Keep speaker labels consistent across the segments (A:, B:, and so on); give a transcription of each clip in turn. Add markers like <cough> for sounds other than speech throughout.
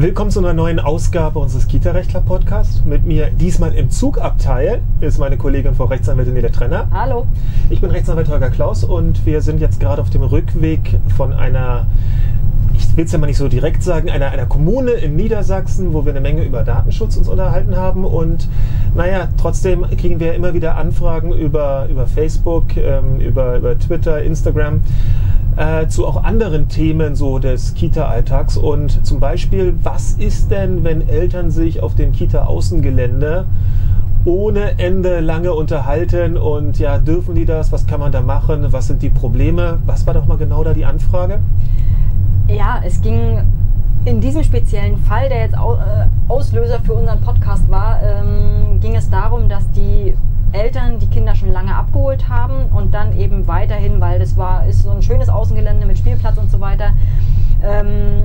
A: Willkommen zu einer neuen Ausgabe unseres Kita-Rechtler-Podcasts. Mit mir diesmal im Zugabteil ist meine Kollegin Frau Rechtsanwältin Nele Trenner.
B: Hallo.
A: Ich bin Rechtsanwalt Holger Klaus und wir sind jetzt gerade auf dem Rückweg von einer, ich will es ja mal nicht so direkt sagen, einer, einer Kommune in Niedersachsen, wo wir eine Menge über Datenschutz uns unterhalten haben. Und naja, trotzdem kriegen wir immer wieder Anfragen über, über Facebook, ähm, über, über Twitter, Instagram äh, zu auch anderen Themen so des Kita-Alltags. Und zum Beispiel, was ist denn, wenn Eltern sich auf dem Kita-Außengelände ohne Ende lange unterhalten und ja, dürfen die das? Was kann man da machen? Was sind die Probleme? Was war doch mal genau da die Anfrage?
B: Ja, es ging in diesem speziellen Fall, der jetzt äh, Auslöser für unseren Podcast war, ähm, ging es darum, dass die Eltern die Kinder schon lange abgeholt haben und dann eben weiterhin, weil das war, ist so ein schönes Außengelände mit Spielplatz und so weiter, ähm,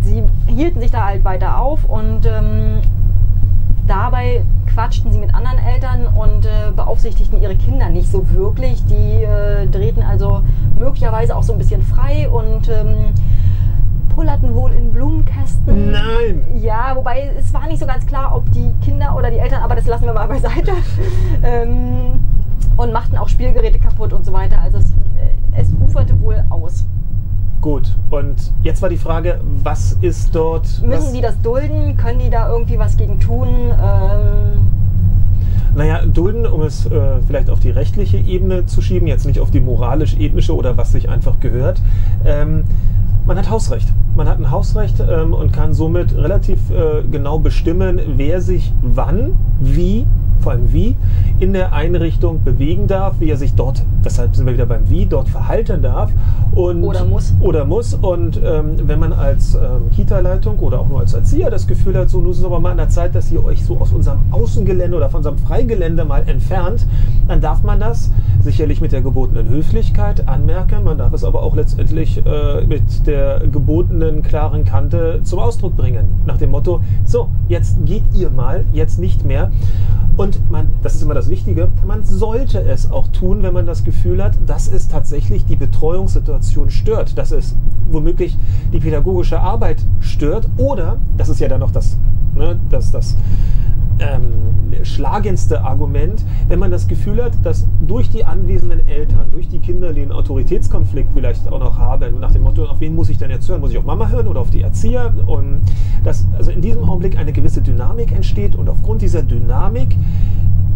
B: sie hielten sich da halt weiter auf und ähm, dabei quatschten sie mit anderen Eltern und äh, beaufsichtigten ihre Kinder nicht so wirklich. Die äh, drehten also möglicherweise auch so ein bisschen frei und ähm, pullerten wohl in Blumenkästen.
A: Nein!
B: Ja, wobei es war nicht so ganz klar, ob die Kinder oder die Eltern, aber das lassen wir mal <laughs> beiseite. ähm, und machten auch Spielgeräte kaputt und so weiter. Also es, äh, es uferte wohl aus.
A: Gut, und jetzt war die Frage, was ist dort.
B: Müssen
A: was,
B: die das dulden? Können die da irgendwie was gegen tun? Ähm,
A: Naja, dulden, um es äh, vielleicht auf die rechtliche Ebene zu schieben, jetzt nicht auf die moralisch-ethnische oder was sich einfach gehört. Ähm, man hat Hausrecht. Man hat ein Hausrecht ähm, und kann somit relativ äh, genau bestimmen, wer sich wann, wie, vor allem wie, in der Einrichtung bewegen darf, wie er sich dort, deshalb sind wir wieder beim Wie, dort verhalten darf. Und,
B: Oder muss.
A: Oder muss. Und ähm, wenn man als ähm, Kita-Leitung oder auch nur als Erzieher das Gefühl hat, so nun ist es aber mal an der Zeit, dass ihr euch so aus unserem Außengelände oder von unserem Freigelände mal entfernt, dann darf man das sicherlich mit der gebotenen Höflichkeit anmerken. Man darf es aber auch letztendlich äh, mit der gebotenen klaren Kante zum Ausdruck bringen. Nach dem Motto, so, jetzt geht ihr mal, jetzt nicht mehr. Und man, das ist immer das Wichtige, man sollte es auch tun, wenn man das Gefühl hat, dass es tatsächlich die Betreuungssituation stört, dass es womöglich die pädagogische Arbeit stört oder, das ist ja dann noch das, ne, das, das ähm, schlagendste Argument, wenn man das Gefühl hat, dass durch die anwesenden Eltern, durch die Kinder, die einen Autoritätskonflikt vielleicht auch noch haben, nach dem Motto, auf wen muss ich denn jetzt hören? Muss ich auf Mama hören oder auf die Erzieher? Und dass also in diesem Augenblick eine gewisse Dynamik entsteht und aufgrund dieser Dynamik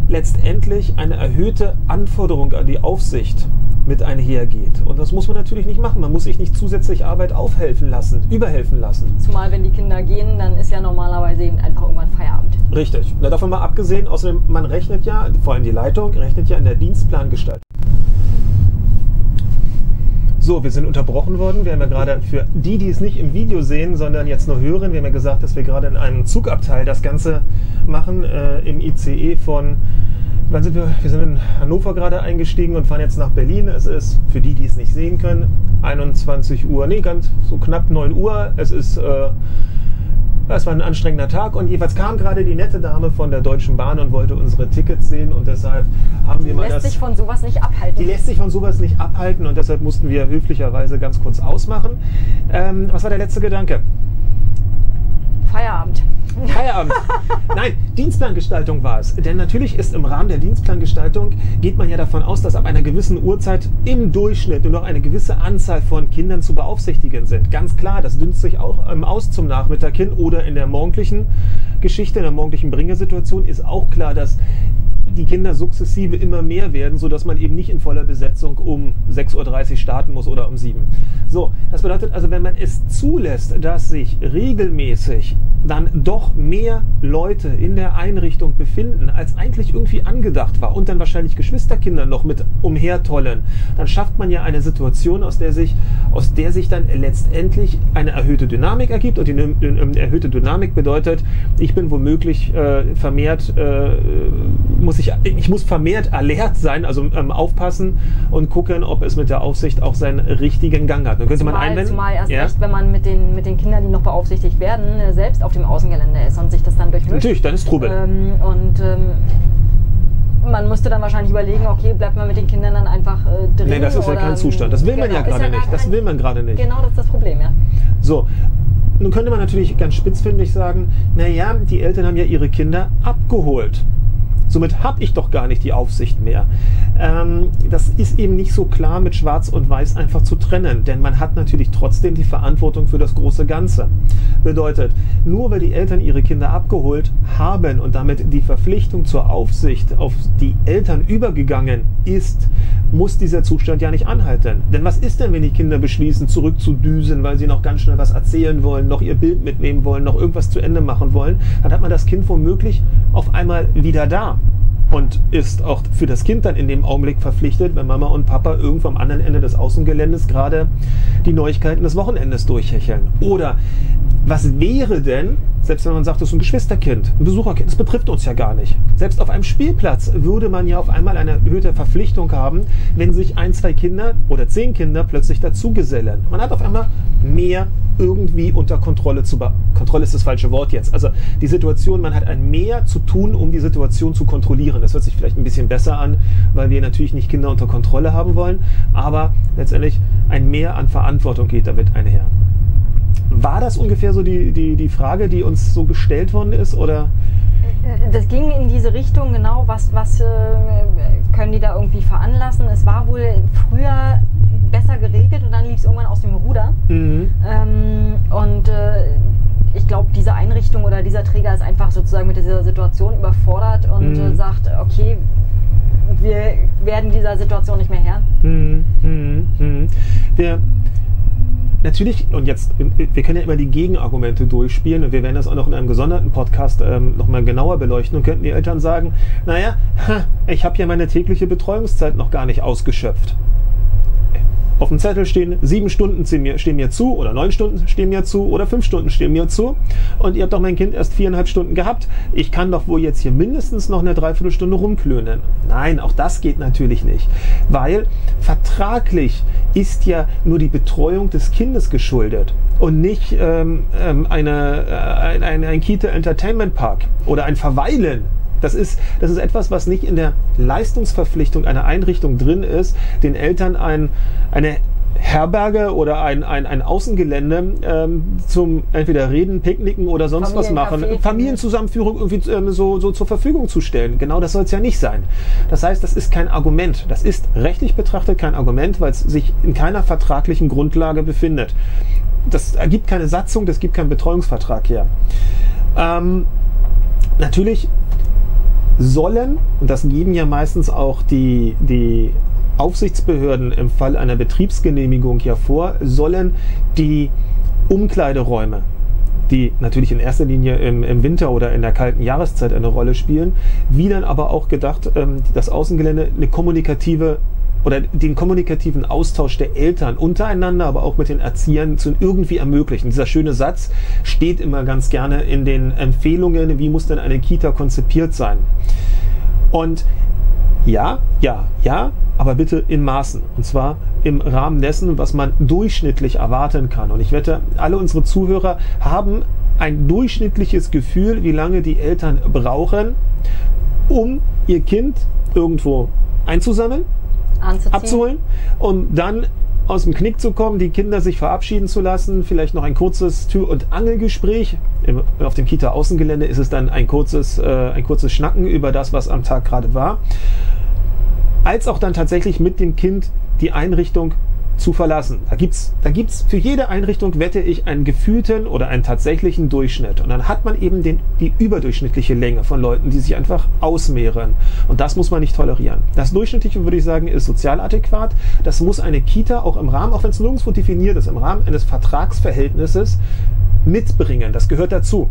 A: letztendlich eine erhöhte Anforderung an die Aufsicht mit einhergeht. Und das muss man natürlich nicht machen. Man muss sich nicht zusätzlich Arbeit aufhelfen lassen, überhelfen lassen.
B: zumal wenn die Kinder gehen, dann ist ja normalerweise eben einfach irgendwann Feierabend.
A: Richtig. Na, davon mal abgesehen, außerdem, man rechnet ja, vor allem die Leitung, rechnet ja in der Dienstplangestaltung. So, wir sind unterbrochen worden. Wir haben ja gerade für die, die es nicht im Video sehen, sondern jetzt nur hören, wir haben ja gesagt, dass wir gerade in einem Zugabteil das Ganze machen, äh, im ICE von, wann sind wir? Wir sind in Hannover gerade eingestiegen und fahren jetzt nach Berlin. Es ist, für die, die es nicht sehen können, 21 Uhr, nee, ganz so knapp 9 Uhr. Es ist, äh, es war ein anstrengender Tag und jeweils kam gerade die nette Dame von der Deutschen Bahn und wollte unsere Tickets sehen und deshalb haben wir mal
B: Lässt
A: das.
B: sich von sowas nicht abhalten.
A: Die lässt sich von sowas nicht abhalten und deshalb mussten wir höflicherweise ganz kurz ausmachen. Ähm, was war der letzte Gedanke?
B: Feierabend.
A: Feierabend. <laughs> Nein, Dienstplangestaltung war es. Denn natürlich ist im Rahmen der Dienstplangestaltung, geht man ja davon aus, dass ab einer gewissen Uhrzeit im Durchschnitt nur noch eine gewisse Anzahl von Kindern zu beaufsichtigen sind. Ganz klar, das dünnt sich auch ähm, aus zum Nachmittag hin oder in der morgendlichen Geschichte, in der morgendlichen Bringesituation ist auch klar, dass die Kinder sukzessive immer mehr werden, sodass man eben nicht in voller Besetzung um 6.30 Uhr starten muss oder um 7 Uhr. So, das bedeutet also, wenn man es zulässt, dass sich regelmäßig dann doch mehr Leute in der Einrichtung befinden, als eigentlich irgendwie angedacht war und dann wahrscheinlich Geschwisterkinder noch mit umhertollen, dann schafft man ja eine Situation, aus der sich, aus der sich dann letztendlich eine erhöhte Dynamik ergibt und die äh, erhöhte Dynamik bedeutet, ich bin womöglich äh, vermehrt, äh, muss ich, ich muss vermehrt alert sein, also ähm, aufpassen und gucken, ob es mit der Aufsicht auch seinen richtigen Gang hat. Dann könnte man
B: Zumal,
A: einwenden.
B: zumal erst
A: Ja?
B: recht, wenn man mit den, mit den Kindern, die noch beaufsichtigt werden, äh, selbst auf dem Außengelände ist und sich das dann durchmischt.
A: Natürlich, dann ist Trubel.
B: Ähm, und ähm, man müsste dann wahrscheinlich überlegen, okay, bleibt man mit den Kindern dann einfach äh, drin?
A: Nee, das ist ja kein Zustand. Das will man ja
B: Genau,
A: gerade nicht. Das will man gerade nicht.
B: Genau, das ist das Problem, ja.
A: So, nun könnte man natürlich ganz spitzfindig sagen, naja, die Eltern haben ja ihre Kinder abgeholt. Somit habe ich doch gar nicht die Aufsicht mehr. Ähm, das ist eben nicht so klar mit Schwarz und Weiß einfach zu trennen, denn man hat natürlich trotzdem die Verantwortung für das große Ganze. Bedeutet, nur weil die Eltern ihre Kinder abgeholt haben und damit die Verpflichtung zur Aufsicht auf die Eltern übergegangen ist, muss dieser Zustand ja nicht anhalten. Denn was ist denn, wenn die Kinder beschließen, zurückzudüsen, weil sie noch ganz schnell was erzählen wollen, noch ihr Bild mitnehmen wollen, noch irgendwas zu Ende machen wollen? Dann hat man das Kind womöglich auf einmal wieder da und ist auch für das Kind dann in dem Augenblick verpflichtet, wenn Mama und Papa irgendwo am anderen Ende des Außengeländes gerade die Neuigkeiten des Wochenendes durchhecheln. Oder was wäre denn, selbst wenn man sagt, das ist ein Geschwisterkind, ein Besucherkind, das betrifft uns ja gar nicht. Selbst auf einem Spielplatz würde man ja auf einmal eine erhöhte Verpflichtung haben, wenn sich ein, zwei Kinder oder zehn Kinder plötzlich dazugesellen. Man hat auf einmal mehr irgendwie unter Kontrolle zu Kontrolle ist das falsche Wort jetzt. Also die Situation, man hat ein Mehr zu tun, um die Situation zu kontrollieren. Das hört sich vielleicht ein bisschen besser an, weil wir natürlich nicht Kinder unter Kontrolle haben wollen, aber letztendlich ein Mehr an Verantwortung geht damit einher. War das ungefähr so die, die, die Frage, die uns so gestellt worden ist? Oder?
B: Das ging in diese Richtung, genau, was, was äh, können die da irgendwie veranlassen? Es war wohl früher besser geregelt und dann lief es irgendwann aus dem Ruder. Mhm. Ähm, und äh, ich glaube, diese Einrichtung oder dieser Träger ist einfach sozusagen mit dieser Situation überfordert und mhm. äh, sagt, okay, werden dieser Situation nicht mehr Herr. Mhm.
A: Mhm. mhm. Der natürlich, und jetzt, wir können ja immer die Gegenargumente durchspielen und wir werden das auch noch in einem gesonderten Podcast ähm, nochmal genauer beleuchten und könnten die Eltern sagen, naja, ich habe ja meine tägliche Betreuungszeit noch gar nicht ausgeschöpft auf dem Zettel stehen, sieben Stunden stehen mir, stehen mir zu oder neun Stunden stehen mir zu oder fünf Stunden stehen mir zu und ihr habt doch mein Kind erst viereinhalb Stunden gehabt. Ich kann doch wohl jetzt hier mindestens noch eine Dreiviertelstunde rumklönen. Nein, auch das geht natürlich nicht, weil vertraglich ist ja nur die Betreuung des Kindes geschuldet und nicht ähm, ähm eine, äh, ein, ein Kita Entertainment Park oder ein Verweilen das ist, das ist etwas, was nicht in der Leistungsverpflichtung einer Einrichtung drin ist, den Eltern ein, eine Herberge oder ein, ein, ein Außengelände ähm, zum entweder Reden, Picknicken oder sonst was machen, Familienzusammenführung irgendwie ähm, so, so zur Verfügung zu stellen. Genau das soll es ja nicht sein. Das heißt, das ist kein Argument. Das ist rechtlich betrachtet kein Argument, weil es sich in keiner vertraglichen Grundlage befindet. Das ergibt keine Satzung, das gibt keinen Betreuungsvertrag her. Ähm, natürlich sollen, und das geben ja meistens auch die, die Aufsichtsbehörden im Fall einer Betriebsgenehmigung ja vor, sollen die Umkleideräume, die natürlich in erster Linie im, im, Winter oder in der kalten Jahreszeit eine Rolle spielen, wie dann aber auch gedacht, ähm, das Außengelände eine kommunikative oder den kommunikativen Austausch der Eltern untereinander, aber auch mit den Erziehern zu irgendwie ermöglichen. Dieser schöne Satz steht immer ganz gerne in den Empfehlungen, wie muss denn eine Kita konzipiert sein. Und ja, ja, ja, aber bitte in Maßen. Und zwar im Rahmen dessen, was man durchschnittlich erwarten kann. Und ich wette, alle unsere Zuhörer haben ein durchschnittliches Gefühl, wie lange die Eltern brauchen, um ihr Kind irgendwo einzusammeln. Abzuholen, um dann aus dem Knick zu kommen, die Kinder sich verabschieden zu lassen, vielleicht noch ein kurzes Tür- und Angelgespräch. Auf dem Kita-Außengelände ist es dann ein kurzes, äh, ein kurzes Schnacken über das, was am Tag gerade war. Als auch dann tatsächlich mit dem Kind die Einrichtung zu verlassen. Da gibt's, da gibt's für jede Einrichtung, wette ich, einen gefühlten oder einen tatsächlichen Durchschnitt. Und dann hat man eben den, die überdurchschnittliche Länge von Leuten, die sich einfach ausmehren. Und das muss man nicht tolerieren. Das Durchschnittliche, würde ich sagen, ist sozial adäquat. Das muss eine Kita auch im Rahmen, auch wenn es nirgendwo definiert ist, im Rahmen eines Vertragsverhältnisses mitbringen. Das gehört dazu.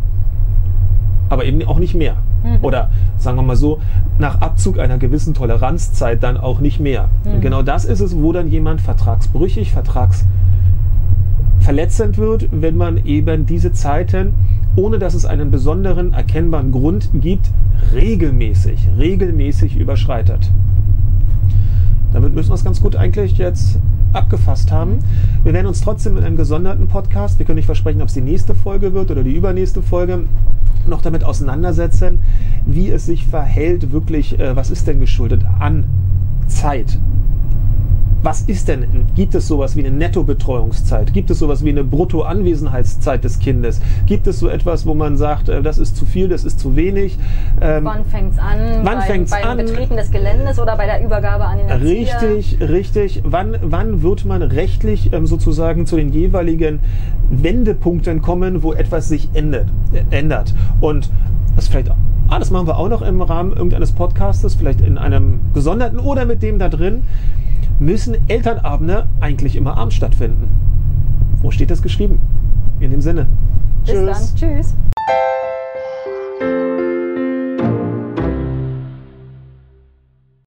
A: Aber eben auch nicht mehr. Mhm. Oder sagen wir mal so, nach Abzug einer gewissen Toleranzzeit dann auch nicht mehr. Mhm. Und genau das ist es, wo dann jemand vertragsbrüchig, vertragsverletzend wird, wenn man eben diese Zeiten, ohne dass es einen besonderen erkennbaren Grund gibt, regelmäßig, regelmäßig überschreitet. Damit müssen wir es ganz gut eigentlich jetzt abgefasst haben. Wir werden uns trotzdem in einem gesonderten Podcast, wir können nicht versprechen, ob es die nächste Folge wird oder die übernächste Folge, noch damit auseinandersetzen, wie es sich verhält, wirklich, äh, was ist denn geschuldet an Zeit. Was ist denn, gibt es sowas wie eine Nettobetreuungszeit? Gibt es sowas wie eine Bruttoanwesenheitszeit des Kindes? Gibt es so etwas, wo man sagt, äh, das ist zu viel, das ist zu wenig?
B: Ähm, wann fängt es an?
A: Wann fängt's
B: beim
A: an?
B: Betreten des Geländes oder bei der Übergabe an den Erzieher?
A: Richtig, richtig. Wann, wann wird man rechtlich ähm, sozusagen zu den jeweiligen Wendepunkten kommen, wo etwas sich ändert? Äh, ändert? Und das vielleicht Ah, das machen wir auch noch im Rahmen irgendeines Podcastes, vielleicht in einem gesonderten oder mit dem da drin müssen Elternabende eigentlich immer abends stattfinden. Wo steht das geschrieben? In dem Sinne.
B: Bis Tschüss. dann. Tschüss.